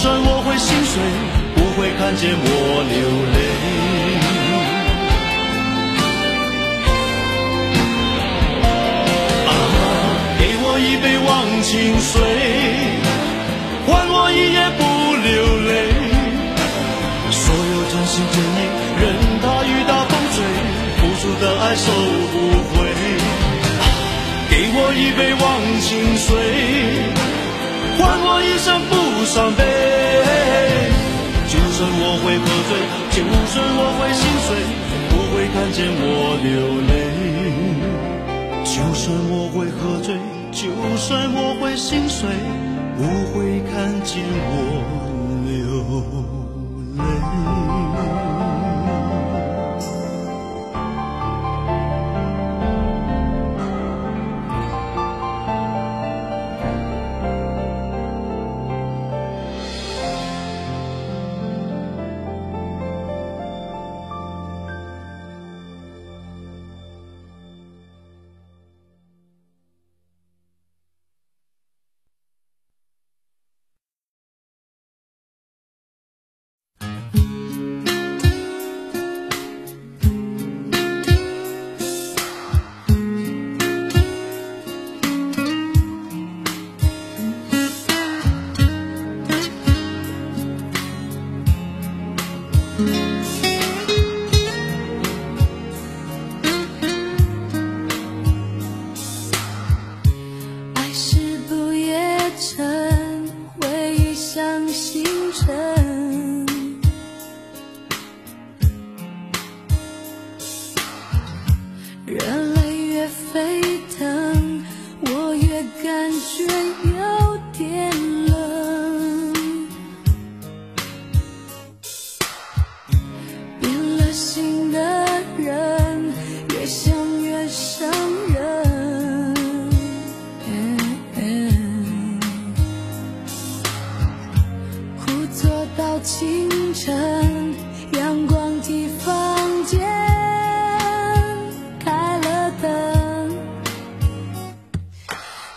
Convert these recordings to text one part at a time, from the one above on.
算我会心碎，不会看见我流泪。啊，给我一杯忘情水，换我一夜不流泪。所有真心真意，任它雨打风吹，付出的爱收不回。啊给我一杯忘情水，流泪。就算我会喝醉，就算我会心碎，不会看见我流泪。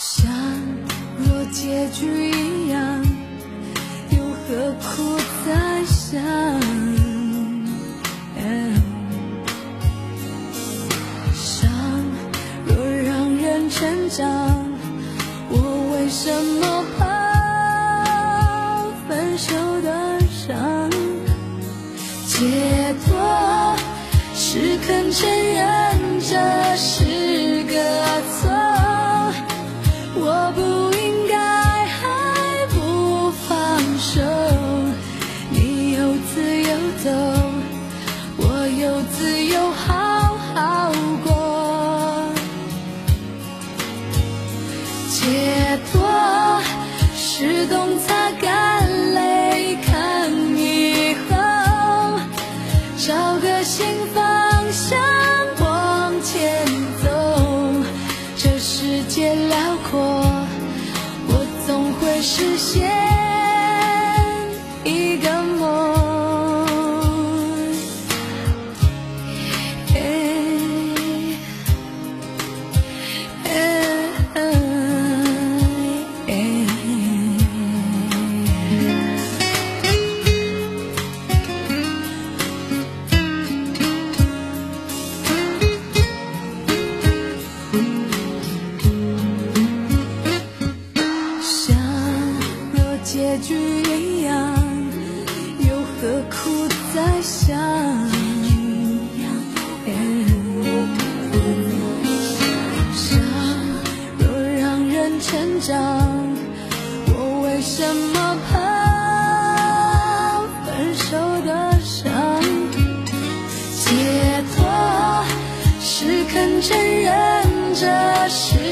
想若结局一样，又何苦再想？哎。伤若让人成长，我为什么？承认这世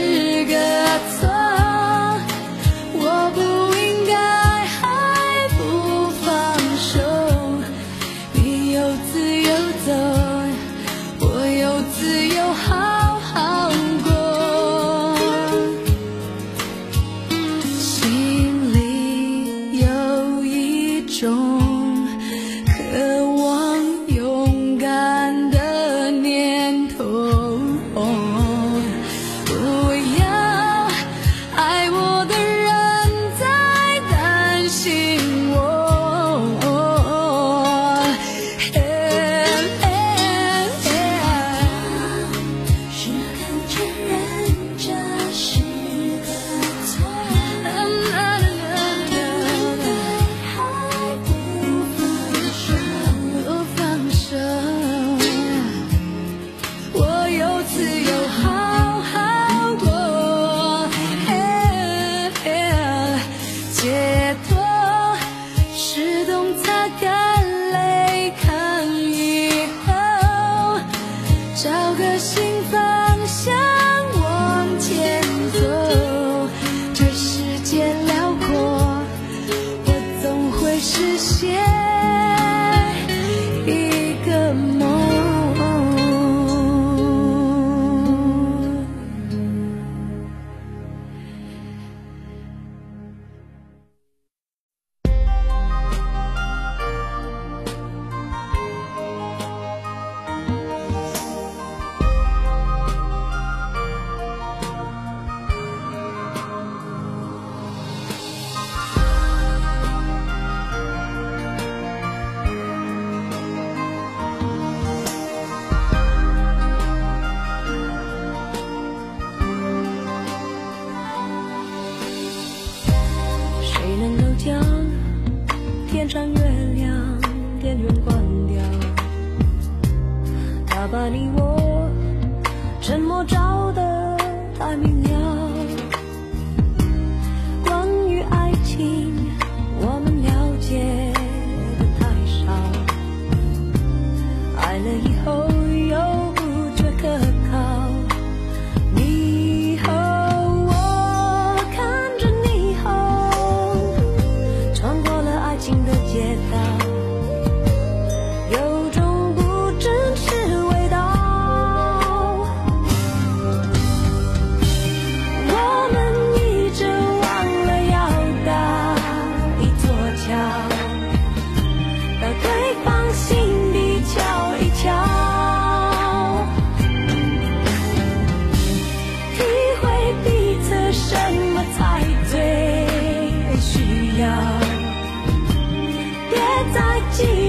记。